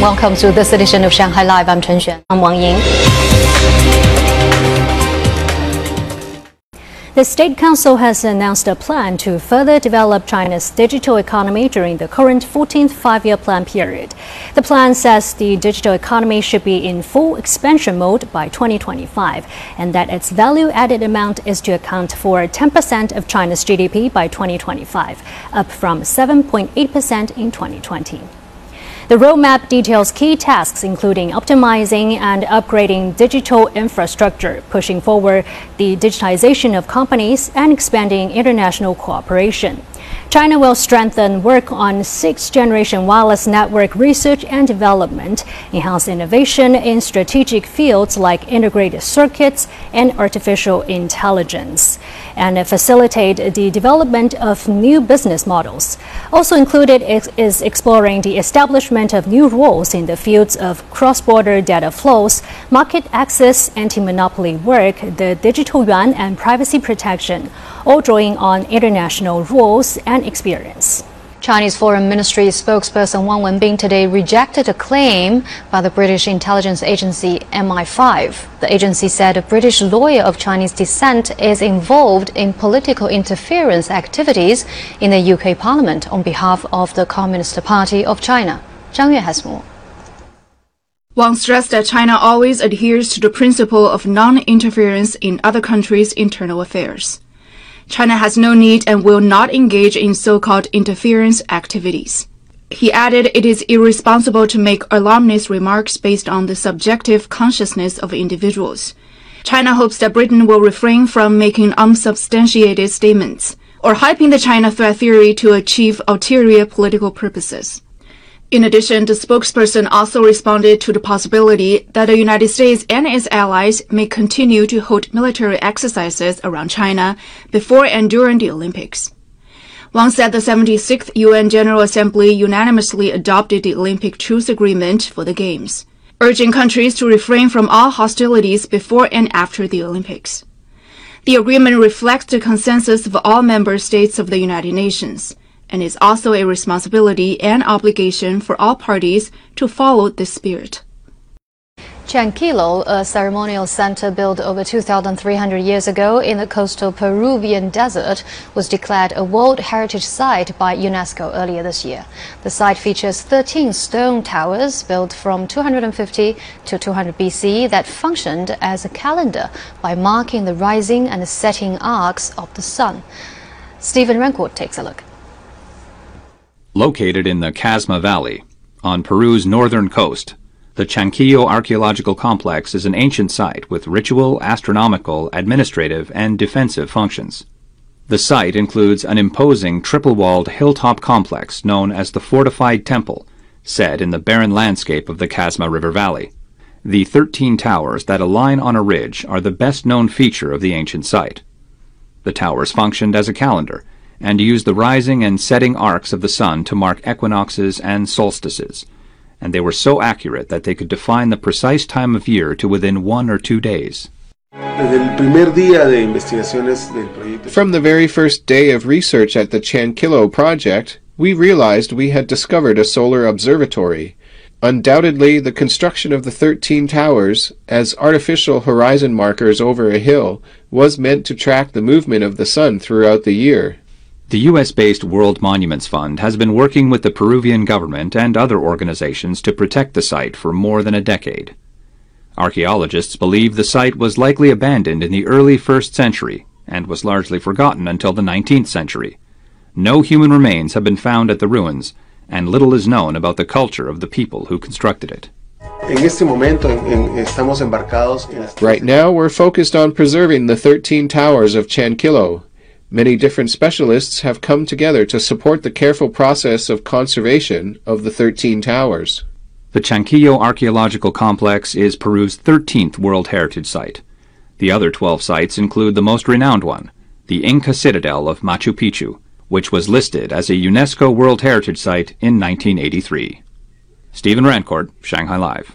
Welcome to this edition of Shanghai Live. I'm Chen Xuan. I'm Wang Ying. The State Council has announced a plan to further develop China's digital economy during the current 14th five year plan period. The plan says the digital economy should be in full expansion mode by 2025 and that its value added amount is to account for 10% of China's GDP by 2025, up from 7.8% in 2020. The roadmap details key tasks including optimizing and upgrading digital infrastructure, pushing forward the digitization of companies, and expanding international cooperation. China will strengthen work on sixth generation wireless network research and development, enhance innovation in strategic fields like integrated circuits and artificial intelligence, and facilitate the development of new business models. Also included is exploring the establishment of new roles in the fields of cross border data flows, market access, anti monopoly work, the digital yuan, and privacy protection all drawing on international rules and experience. Chinese Foreign Ministry spokesperson Wang Wenbin today rejected a claim by the British intelligence agency MI5. The agency said a British lawyer of Chinese descent is involved in political interference activities in the UK Parliament on behalf of the Communist Party of China. Zhang Yue has more. Wang stressed that China always adheres to the principle of non-interference in other countries' internal affairs. China has no need and will not engage in so-called interference activities. He added it is irresponsible to make alarmist remarks based on the subjective consciousness of individuals. China hopes that Britain will refrain from making unsubstantiated statements or hyping the China threat theory to achieve ulterior political purposes. In addition, the spokesperson also responded to the possibility that the United States and its allies may continue to hold military exercises around China before and during the Olympics. Wang said the 76th UN General Assembly unanimously adopted the Olympic Truce Agreement for the Games, urging countries to refrain from all hostilities before and after the Olympics. The agreement reflects the consensus of all member states of the United Nations and is also a responsibility and obligation for all parties to follow this spirit. Chanquillo, a ceremonial center built over 2,300 years ago in the coastal Peruvian desert, was declared a World Heritage Site by UNESCO earlier this year. The site features 13 stone towers built from 250 to 200 BC that functioned as a calendar by marking the rising and setting arcs of the sun. Stephen Rancourt takes a look. Located in the Casma Valley, on Peru's northern coast, the Chanquillo Archaeological Complex is an ancient site with ritual, astronomical, administrative, and defensive functions. The site includes an imposing triple-walled hilltop complex known as the Fortified Temple, set in the barren landscape of the Casma River Valley. The 13 towers that align on a ridge are the best-known feature of the ancient site. The towers functioned as a calendar, and used the rising and setting arcs of the sun to mark equinoxes and solstices, and they were so accurate that they could define the precise time of year to within one or two days. From the very first day of research at the Chanquillo project, we realized we had discovered a solar observatory. Undoubtedly, the construction of the 13 towers, as artificial horizon markers over a hill, was meant to track the movement of the sun throughout the year. The U.S.-based World Monuments Fund has been working with the Peruvian government and other organizations to protect the site for more than a decade. Archaeologists believe the site was likely abandoned in the early 1st century and was largely forgotten until the 19th century. No human remains have been found at the ruins, and little is known about the culture of the people who constructed it. Right now, we're focused on preserving the 13 towers of Chanquillo, Many different specialists have come together to support the careful process of conservation of the 13 towers. The Chanquillo Archaeological Complex is Peru's 13th World Heritage Site. The other 12 sites include the most renowned one, the Inca Citadel of Machu Picchu, which was listed as a UNESCO World Heritage Site in 1983. Stephen Rancourt, Shanghai Live.